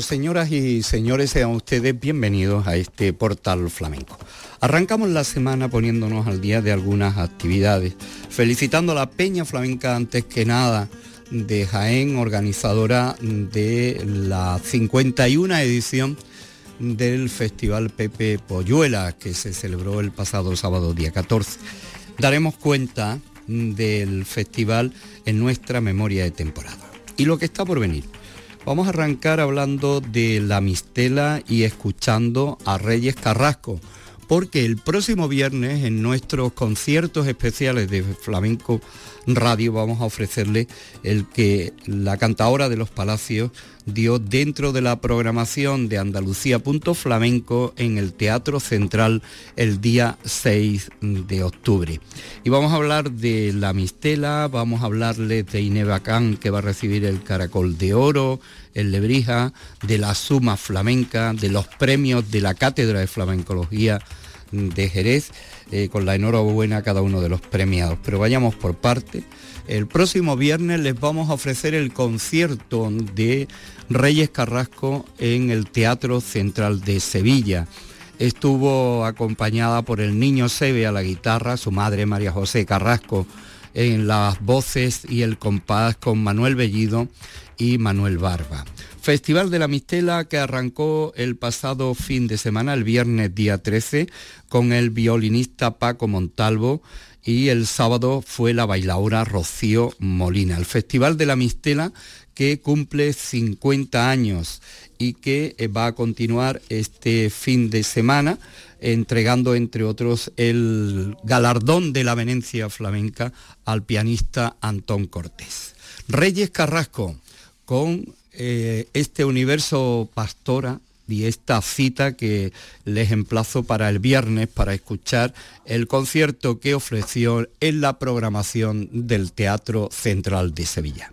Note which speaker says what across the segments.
Speaker 1: señoras y señores, sean ustedes bienvenidos a este portal flamenco. Arrancamos la semana poniéndonos al día de algunas actividades, felicitando a la Peña Flamenca antes que nada de Jaén, organizadora de la 51 edición del Festival Pepe Polluela, que se celebró el pasado sábado día 14. Daremos cuenta del festival en nuestra memoria de temporada. Y lo que está por venir. Vamos a arrancar hablando de la mistela y escuchando a Reyes Carrasco, porque el próximo viernes en nuestros conciertos especiales de Flamenco Radio vamos a ofrecerle el que la cantadora de los Palacios dio dentro de la programación de Andalucía Flamenco en el Teatro Central el día 6 de octubre. Y vamos a hablar de la Mistela, vamos a hablarle de Inebacán que va a recibir el Caracol de Oro, el Lebrija, de la Suma Flamenca, de los premios de la Cátedra de Flamencología de Jerez, eh, con la enhorabuena a cada uno de los premiados. Pero vayamos por parte. El próximo viernes les vamos a ofrecer el concierto de Reyes Carrasco en el Teatro Central de Sevilla. Estuvo acompañada por el niño Sebe a la guitarra, su madre María José Carrasco en las voces y el compás con Manuel Bellido y Manuel Barba. Festival de la Mistela que arrancó el pasado fin de semana, el viernes día 13, con el violinista Paco Montalvo y el sábado fue la bailaora Rocío Molina. El Festival de la Mistela que cumple 50 años y que eh, va a continuar este fin de semana entregando entre otros el galardón de la Venecia flamenca al pianista Antón Cortés. Reyes Carrasco con eh, este universo pastora y esta cita que les emplazo para el viernes para escuchar el concierto que ofreció en la programación del Teatro Central de Sevilla.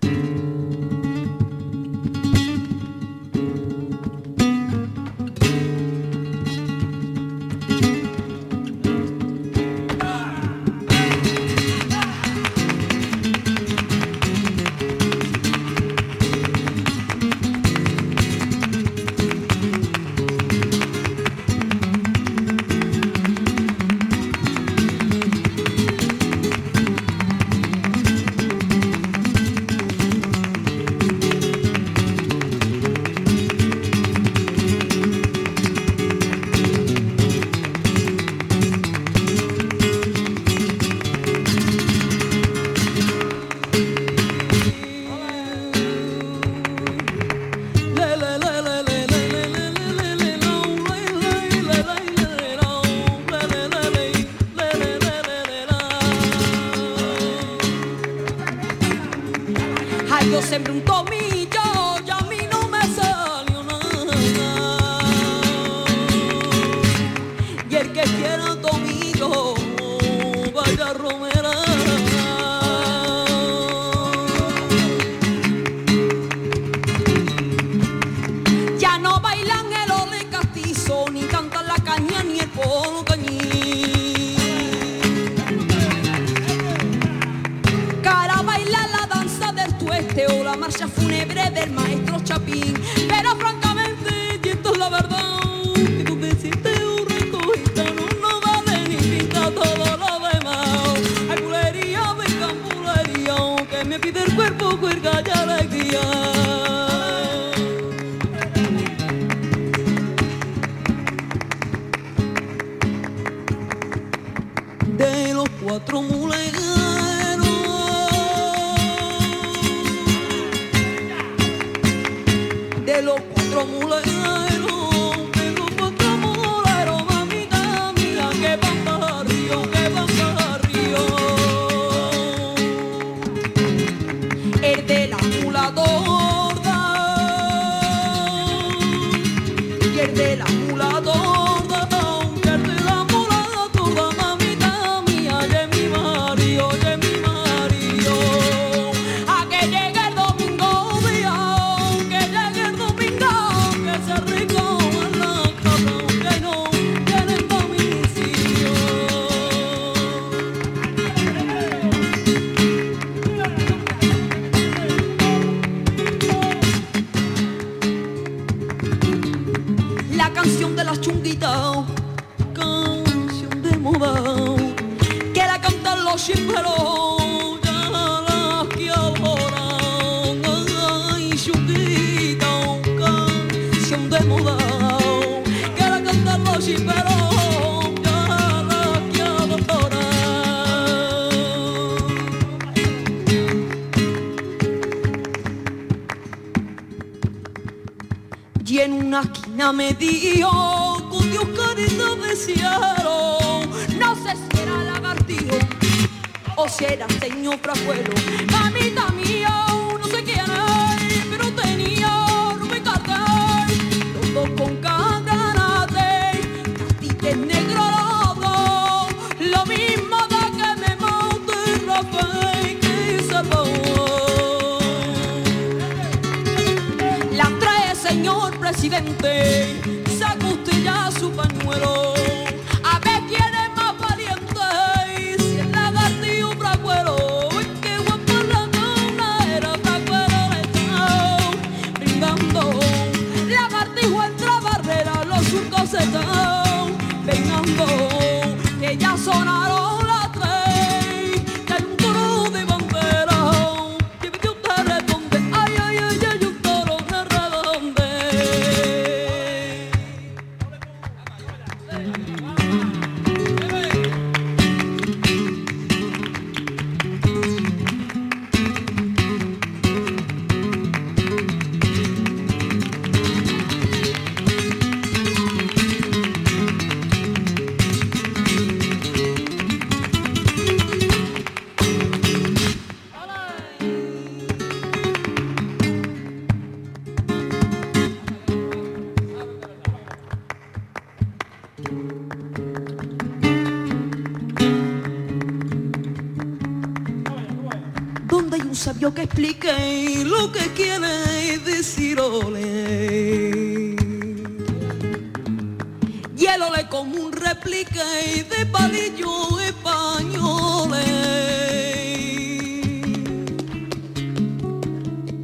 Speaker 2: fresca y de palillo españoles.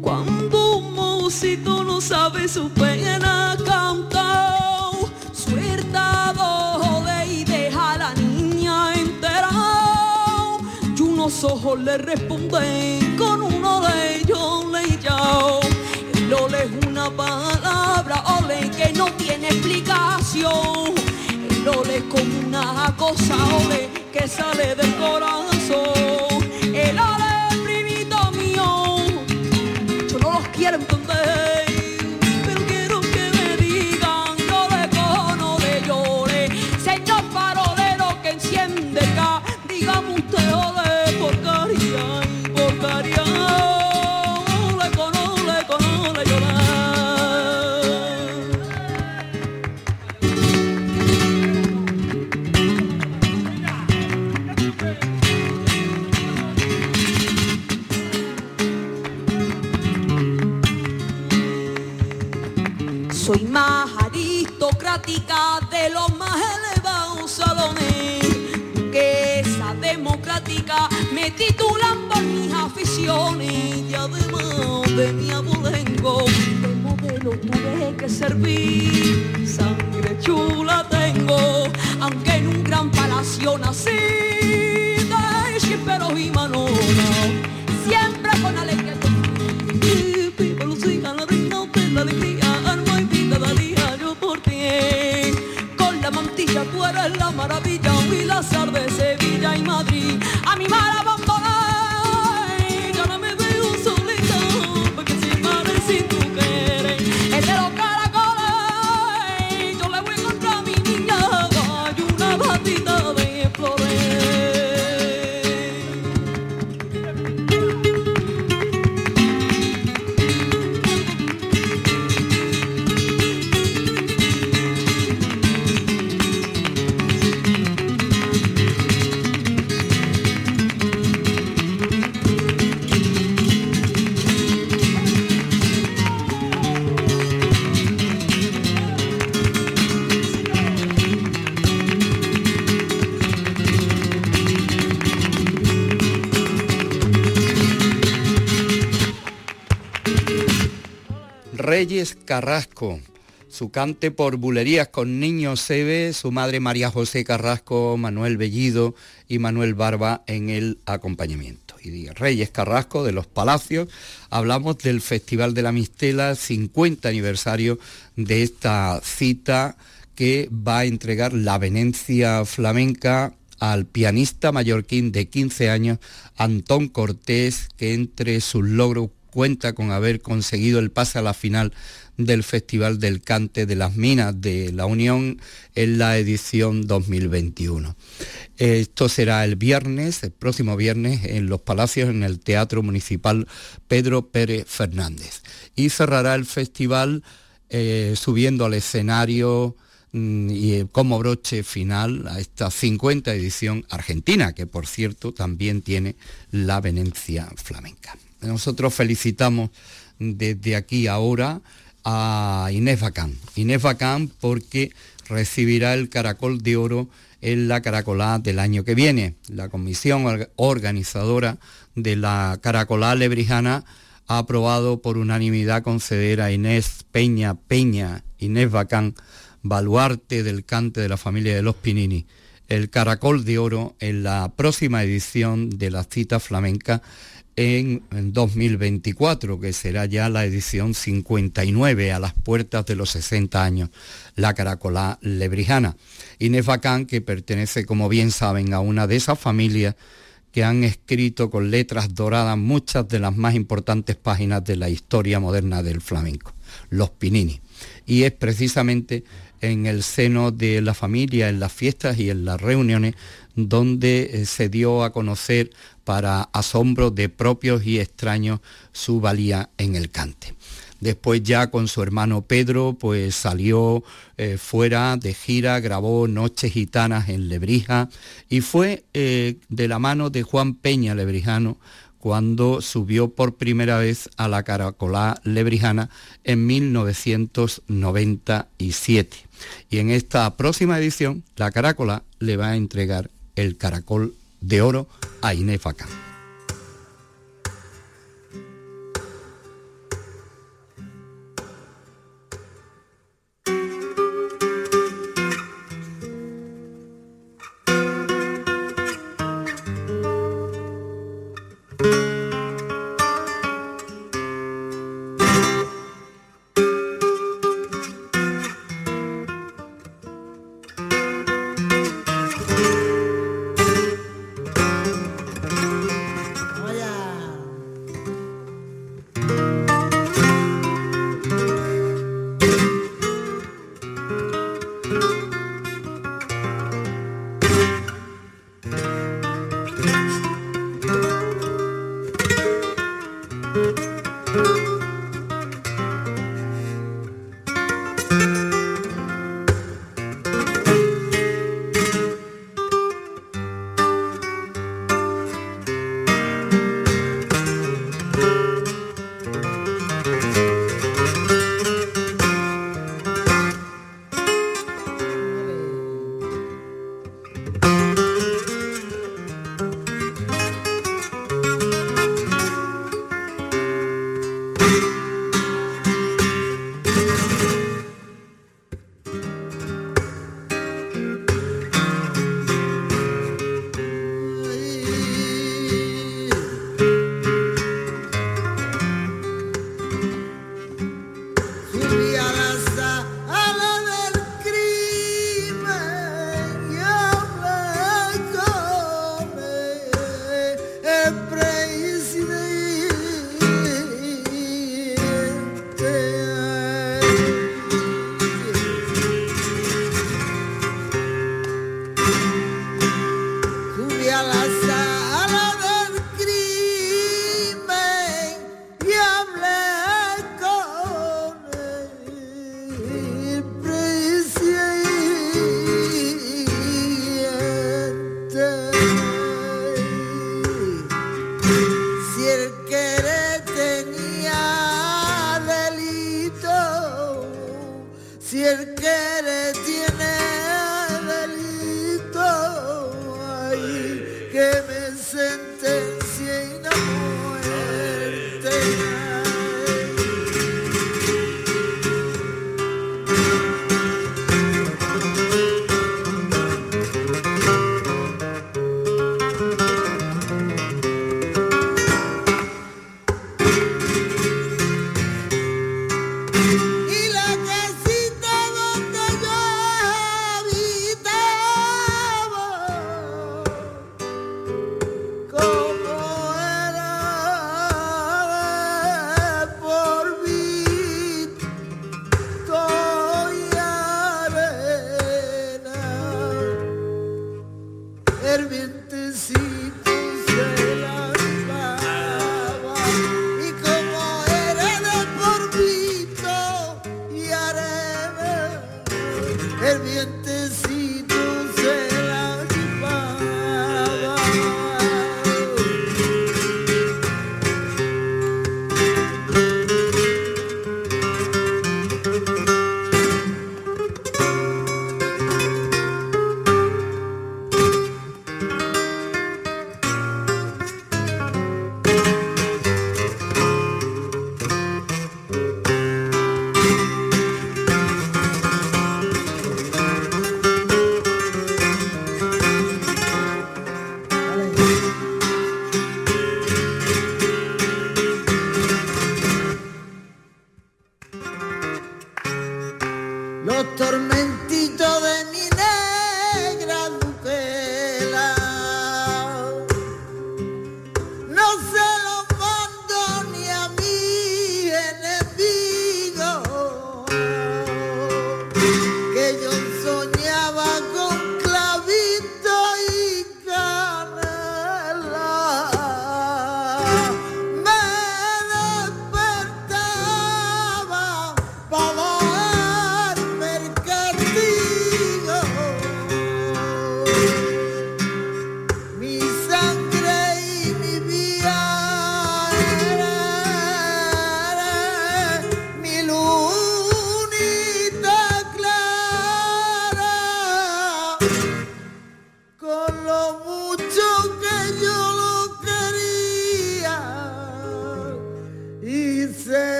Speaker 2: Cuando un mocito no sabe su pena cantar, suelta dole y deja a la niña entera. Y unos ojos le responden. es como una cosa ole que sale del corazón.
Speaker 1: Reyes Carrasco. Su cante por bulerías con niños se ve su madre María José Carrasco, Manuel Bellido y Manuel Barba en el acompañamiento. Y Reyes Carrasco de los Palacios, hablamos del Festival de la Mistela, 50 aniversario de esta cita que va a entregar la Venencia flamenca al pianista mallorquín de 15 años, Antón Cortés, que entre sus logros cuenta con haber conseguido el pase a la final del Festival del Cante de las Minas de la Unión en la edición 2021. Esto será el viernes, el próximo viernes, en Los Palacios, en el Teatro Municipal Pedro Pérez Fernández. Y cerrará el festival eh, subiendo al escenario mm, y eh, como broche final a esta 50 edición argentina, que por cierto también tiene la Venecia flamenca. Nosotros felicitamos desde aquí ahora a Inés Bacán. Inés Bacán porque recibirá el Caracol de Oro en la Caracolá del año que viene. La comisión organizadora de la Caracolá Lebrijana ha aprobado por unanimidad conceder a Inés Peña Peña, Inés Bacán, baluarte del cante de la familia de los Pinini, el Caracol de Oro en la próxima edición de la cita flamenca en, 2024, que será ya la edición 59 a las puertas de los 60 años, la Caracolá Lebrijana. Inés Bacán, que pertenece, como bien saben, a una de esas familias que han escrito con letras doradas muchas de las más importantes páginas de la historia moderna del flamenco, los Pinini. Y es precisamente en el seno de la familia, en las fiestas y en las reuniones, donde eh, se dio a conocer para asombro de propios y extraños su valía en el cante. Después ya con su hermano Pedro, pues salió eh, fuera de gira, grabó Noches Gitanas en Lebrija y fue eh, de la mano de Juan Peña Lebrijano cuando subió por primera vez a la Caracolá Lebrijana en 1997. Y en esta próxima edición, la Caracolá le va a entregar el Caracol de Oro a Inés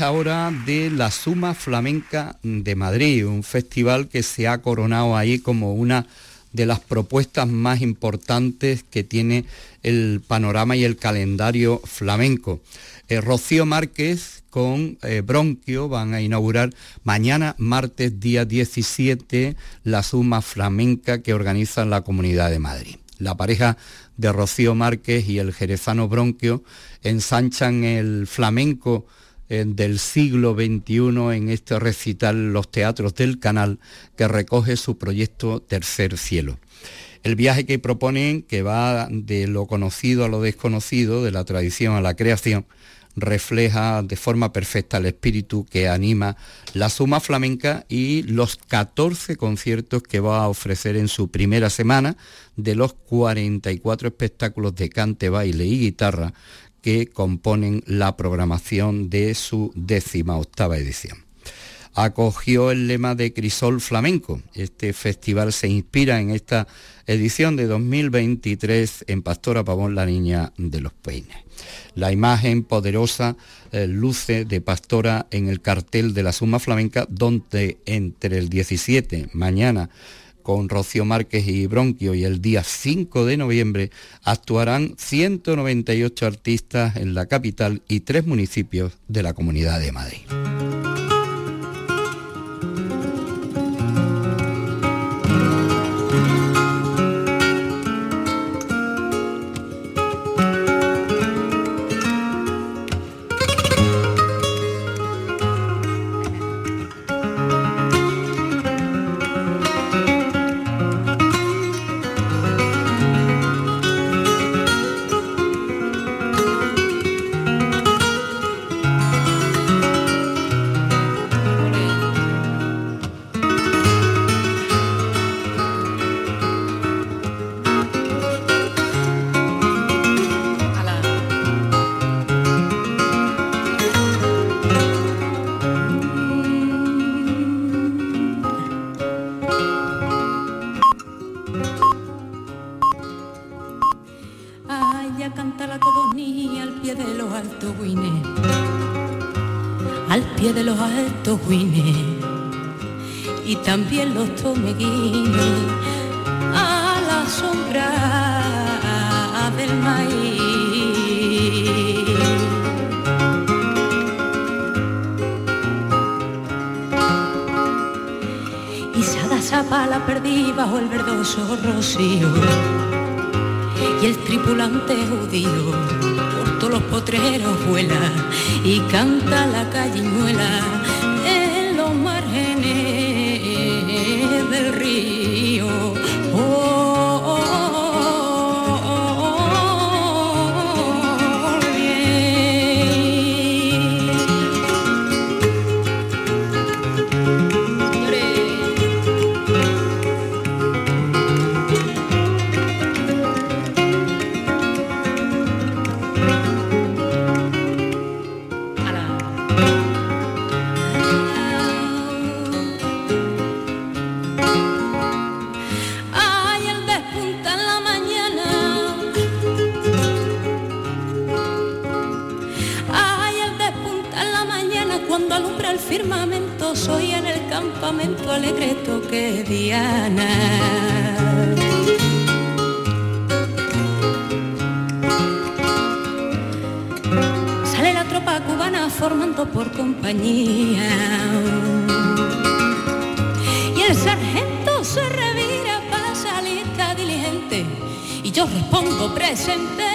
Speaker 1: ahora de la Suma Flamenca de Madrid, un festival que se ha coronado ahí como una de las propuestas más importantes que tiene el panorama y el calendario flamenco. Eh, Rocío Márquez con eh, Bronquio van a inaugurar mañana, martes día 17, la Suma Flamenca que organiza la Comunidad de Madrid. La pareja de Rocío Márquez y el jerezano Bronquio ensanchan el flamenco del siglo XXI en este recital Los Teatros del Canal que recoge su proyecto Tercer Cielo. El viaje que proponen, que va de lo conocido a lo desconocido, de la tradición a la creación, refleja de forma perfecta el espíritu que anima la suma flamenca y los 14 conciertos que va a ofrecer en su primera semana de los 44 espectáculos de cante, baile y guitarra que componen la programación de su décima octava edición. Acogió el lema de Crisol Flamenco. Este festival se inspira en esta edición de 2023 en Pastora Pavón, la Niña de los Peines. La imagen poderosa eh, luce de Pastora en el cartel de la Suma Flamenca, donde entre el 17, mañana, con Rocío Márquez y Bronquio y el día 5 de noviembre actuarán 198 artistas en la capital y tres municipios de la Comunidad de Madrid.
Speaker 3: También los tomeguines a la sombra del maíz. Y sada sapa la perdí bajo el verdoso rocío y el tripulante judío por todos los potreros vuela y canta la cañuela
Speaker 4: Sale la tropa cubana formando por compañía. Y el sargento se revira, pasa lista diligente. Y yo respondo
Speaker 3: presente.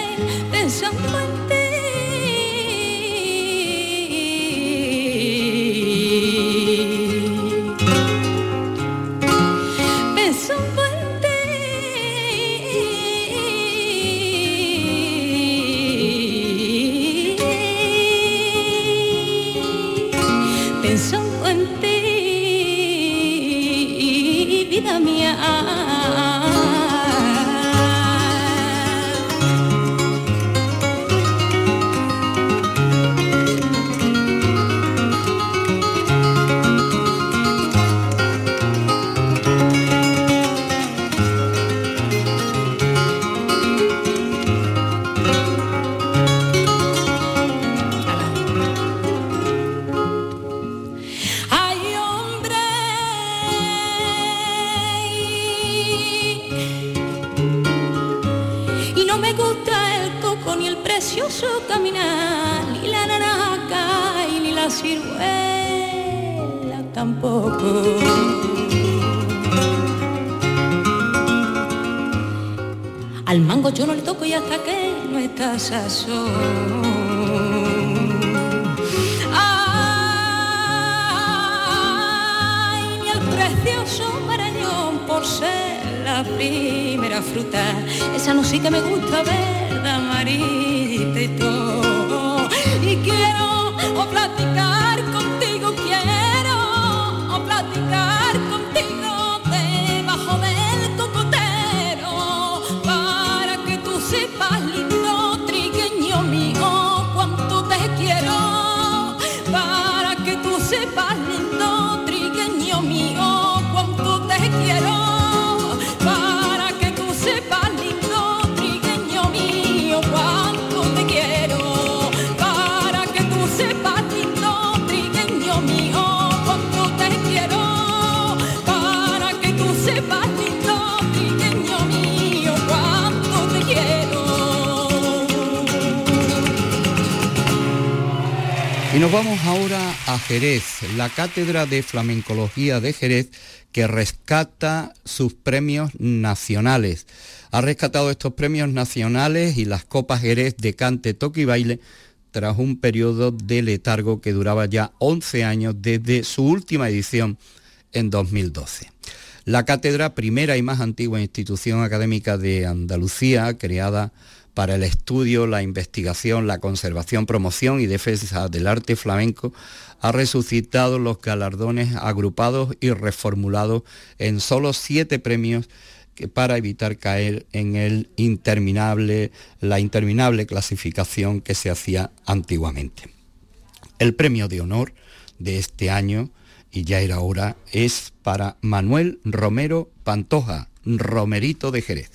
Speaker 3: Nos vamos ahora a Jerez, la Cátedra de Flamencología de Jerez, que rescata sus premios nacionales. Ha rescatado estos premios nacionales y las Copas Jerez de Cante, Toque y Baile tras un periodo de letargo que duraba ya 11 años desde su última edición en 2012. La cátedra, primera y más antigua institución académica de Andalucía, creada para el estudio, la investigación, la conservación, promoción y defensa del arte flamenco, ha resucitado los galardones agrupados y reformulados en solo siete premios para evitar caer en la interminable clasificación que se hacía antiguamente. El premio de honor de este año, y ya era hora, es para Manuel Romero Pantoja, Romerito de Jerez.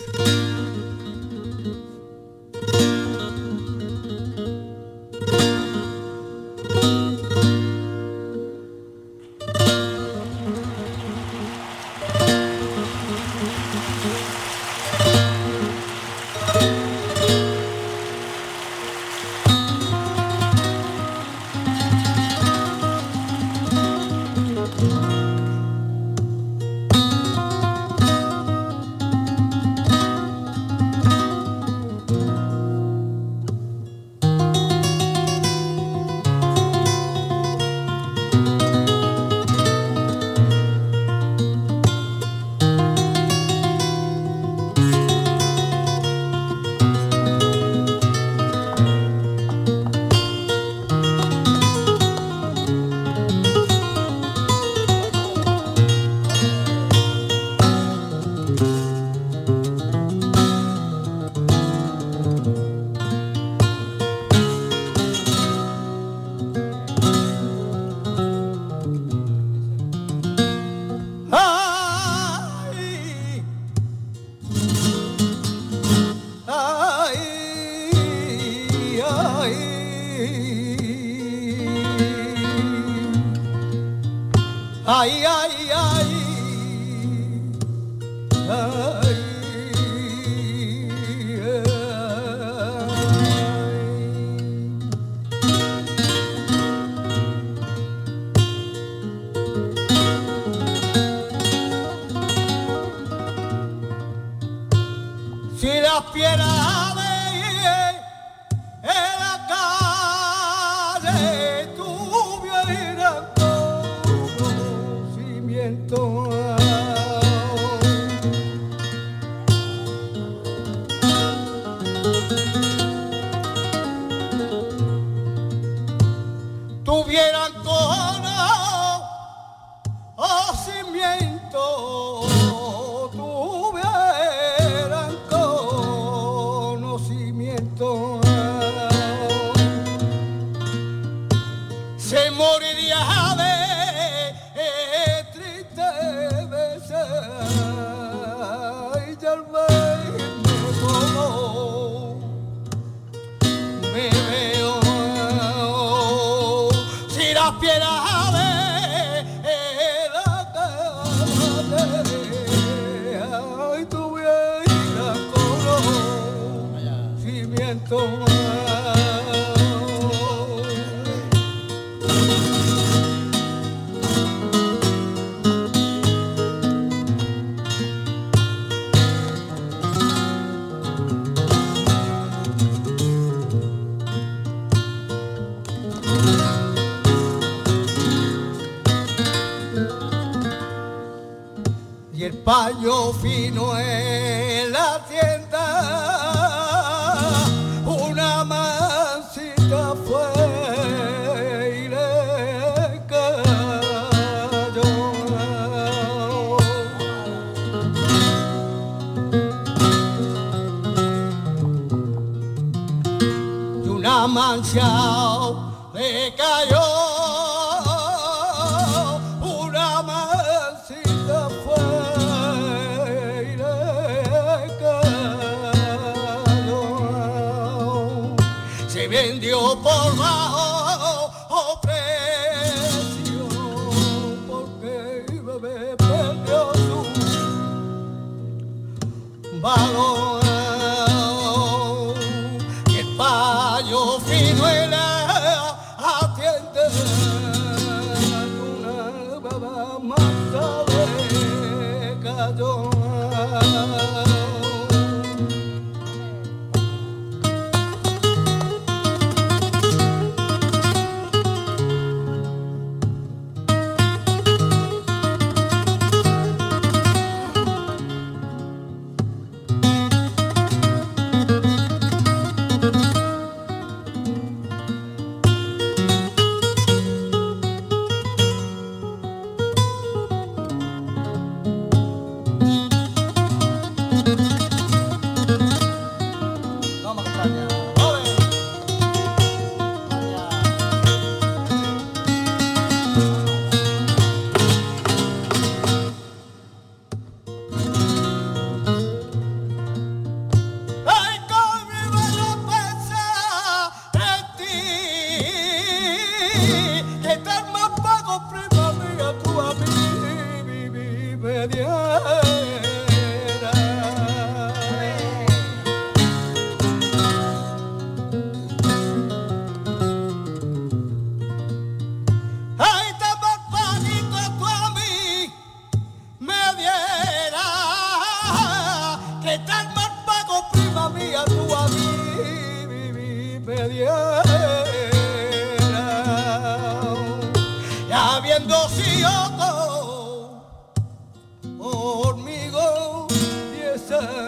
Speaker 5: tumbado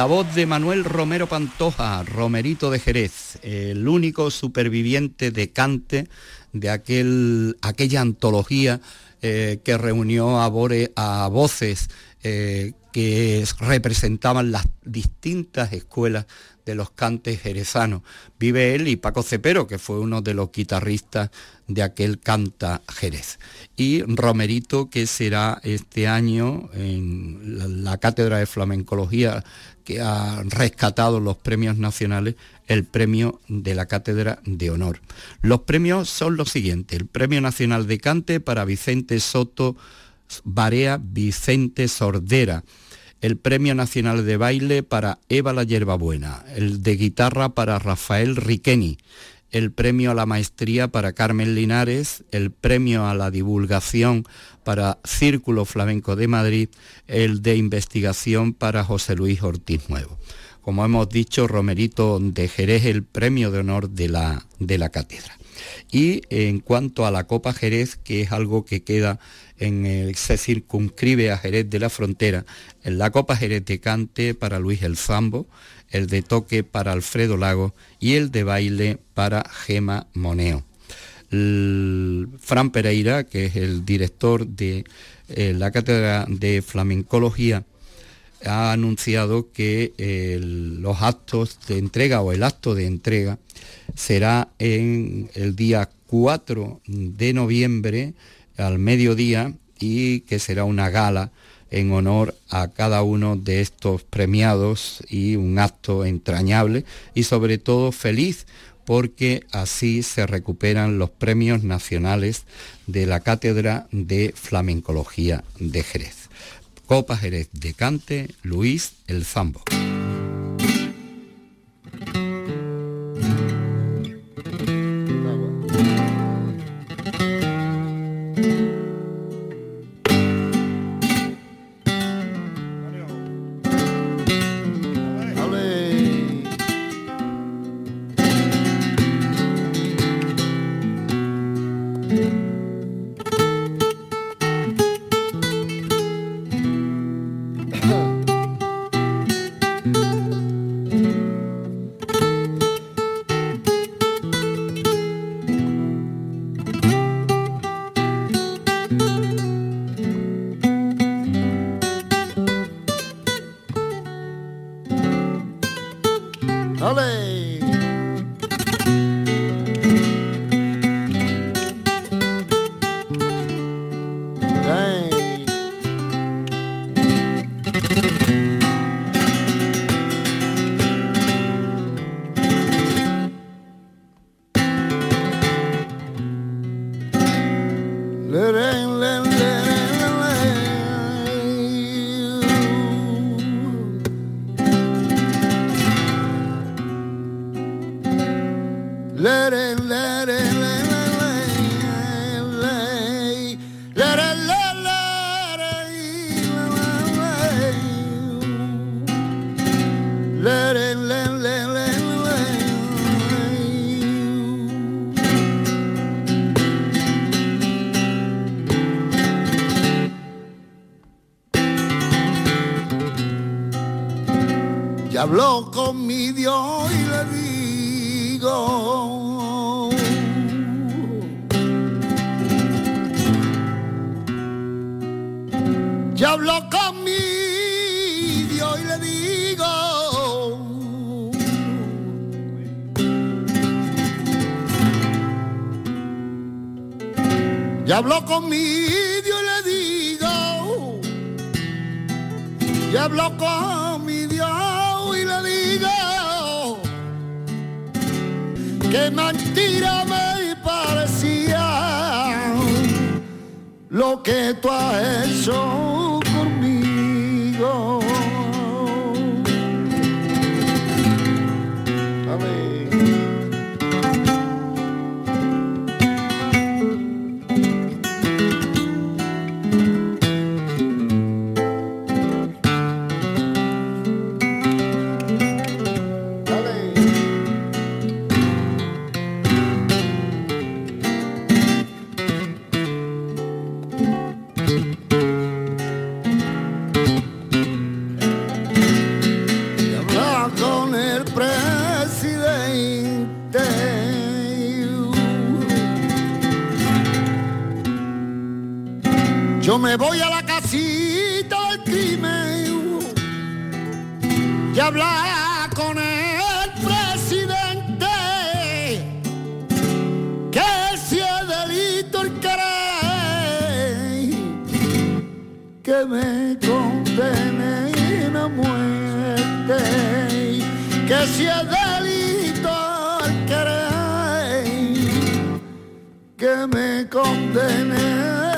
Speaker 5: La
Speaker 1: voz de Manuel Romero Pantoja, Romerito de Jerez, el único superviviente de cante de aquel, aquella antología eh, que reunió a, voces eh, que representaban las distintas escuelas de los cantes jerezanos. Vive él y Paco Cepero, que fue uno de los guitarristas de aquel canta Jerez. Y Romerito, que será este año en la, Cátedra de Flamencología, que ha rescatado los premios nacionales, el premio de la Cátedra de Honor. Los premios son los siguientes. El Premio Nacional de Cante para Vicente Soto Barea Vicente Sordera. El Premio Nacional de Baile para Eva la Yerbabuena, el de guitarra para Rafael Riqueni, el premio a la maestría para Carmen Linares, el premio a la divulgación para Círculo Flamenco de Madrid, el de investigación para José Luis Ortiz Nuevo. Como hemos dicho, Romerito de Jerez, el premio de honor de la, de la cátedra. Y en cuanto a la Copa Jerez, que es algo que queda en el, se circunscribe a Jerez de la Frontera, en la Copa Jerez de Cante para Luis El Zambo, el de toque para Alfredo Lago y el de baile para Gema Moneo. Fran Pereira, que es el director de eh, la Cátedra de Flamencología, ha anunciado que los actos de entrega o el acto de entrega será en el día 4 de noviembre al mediodía y que será una gala en honor a cada uno de estos premiados y un acto entrañable y sobre todo feliz porque así se recuperan los premios nacionales de la Cátedra de Flamencología de Jerez. Copa Jerez de Cante, Luis El Zambo.
Speaker 6: Habló con y le digo, ya habló con mi Dios y le digo, ya habló con mi Dios y le digo, ya habló con que mentira me parecía lo que tú has hecho que me condene a muerte que si es delito el querer que me condene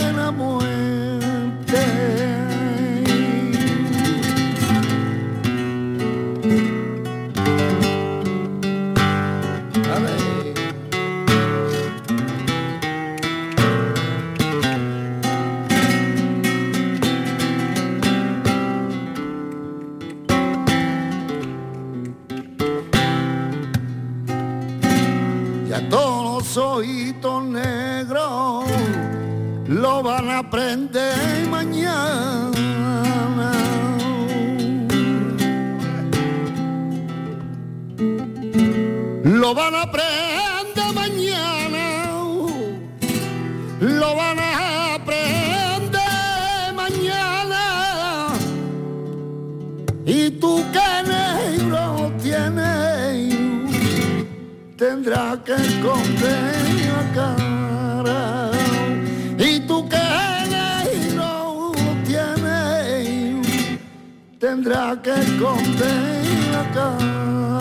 Speaker 6: aprende mañana. Lo van a aprender mañana. Lo van a aprender mañana. Y tú que negro tienes, tendrás que esconder la cara. Y tú que tendrá que esconder acá.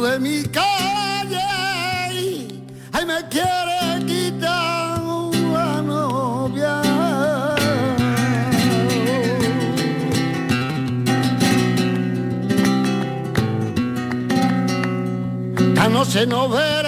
Speaker 6: de mi calle, ay me quiere quitar una novia. Ya no se nos
Speaker 7: ve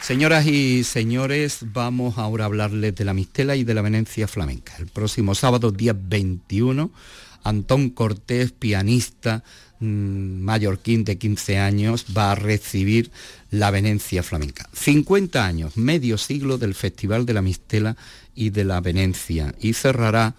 Speaker 1: Señoras y señores, vamos ahora a hablarles de la Mistela y de la Venecia flamenca. El próximo sábado, día 21, Antón Cortés, pianista mm, mallorquín de 15 años, va a recibir la Venecia flamenca. 50 años, medio siglo del Festival de la Mistela y de la Venecia. Y cerrará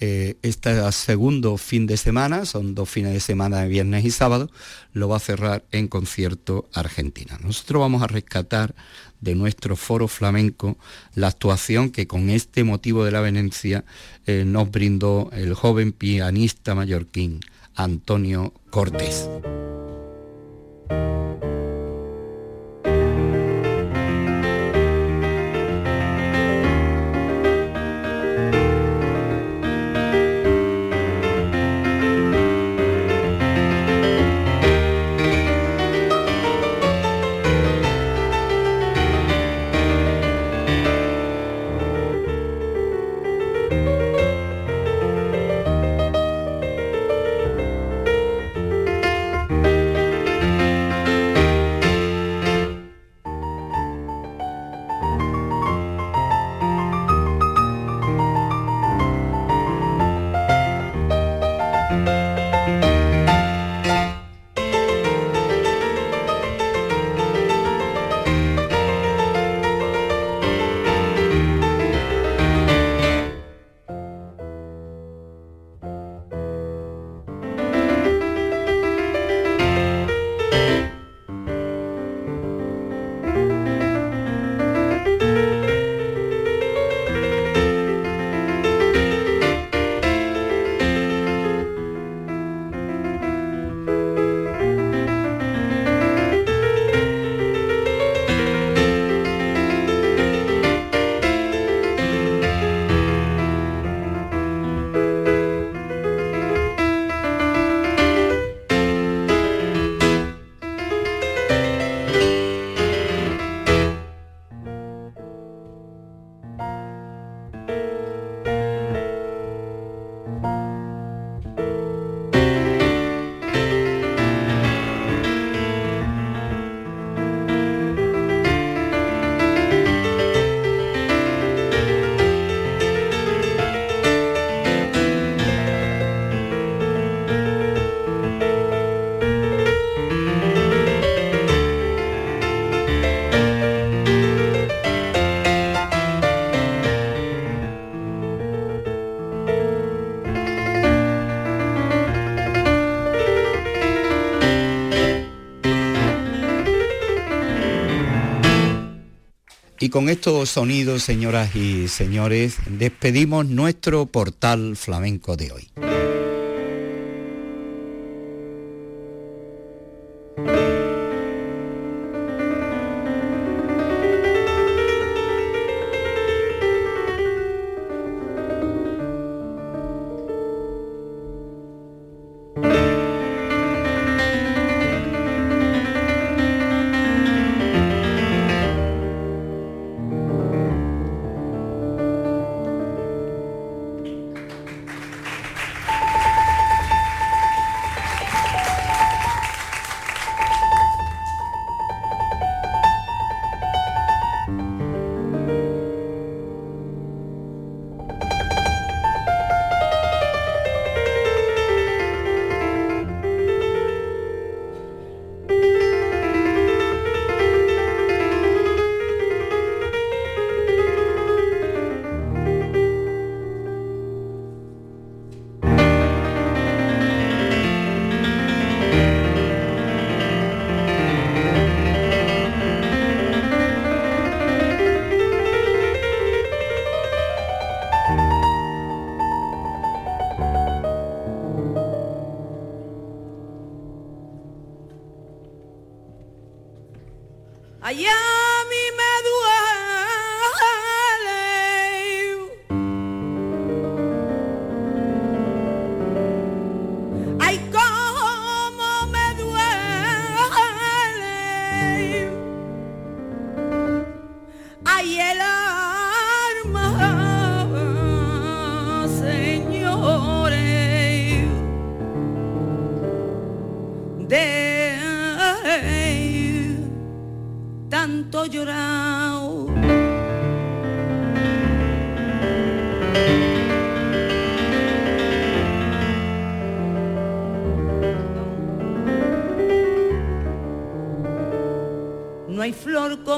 Speaker 1: eh, este segundo fin de semana, son dos fines de semana de viernes y sábado, lo va a cerrar en concierto Argentina. Nosotros vamos a rescatar de nuestro foro flamenco la actuación que con este motivo de la Venecia eh, nos brindó el joven pianista mallorquín Antonio Cortés. Y con estos sonidos, señoras y señores, despedimos nuestro portal flamenco de hoy.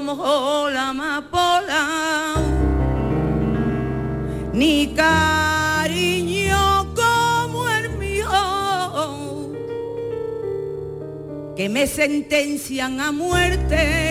Speaker 2: Como la amapola, ni cariño como el mío, que me sentencian a muerte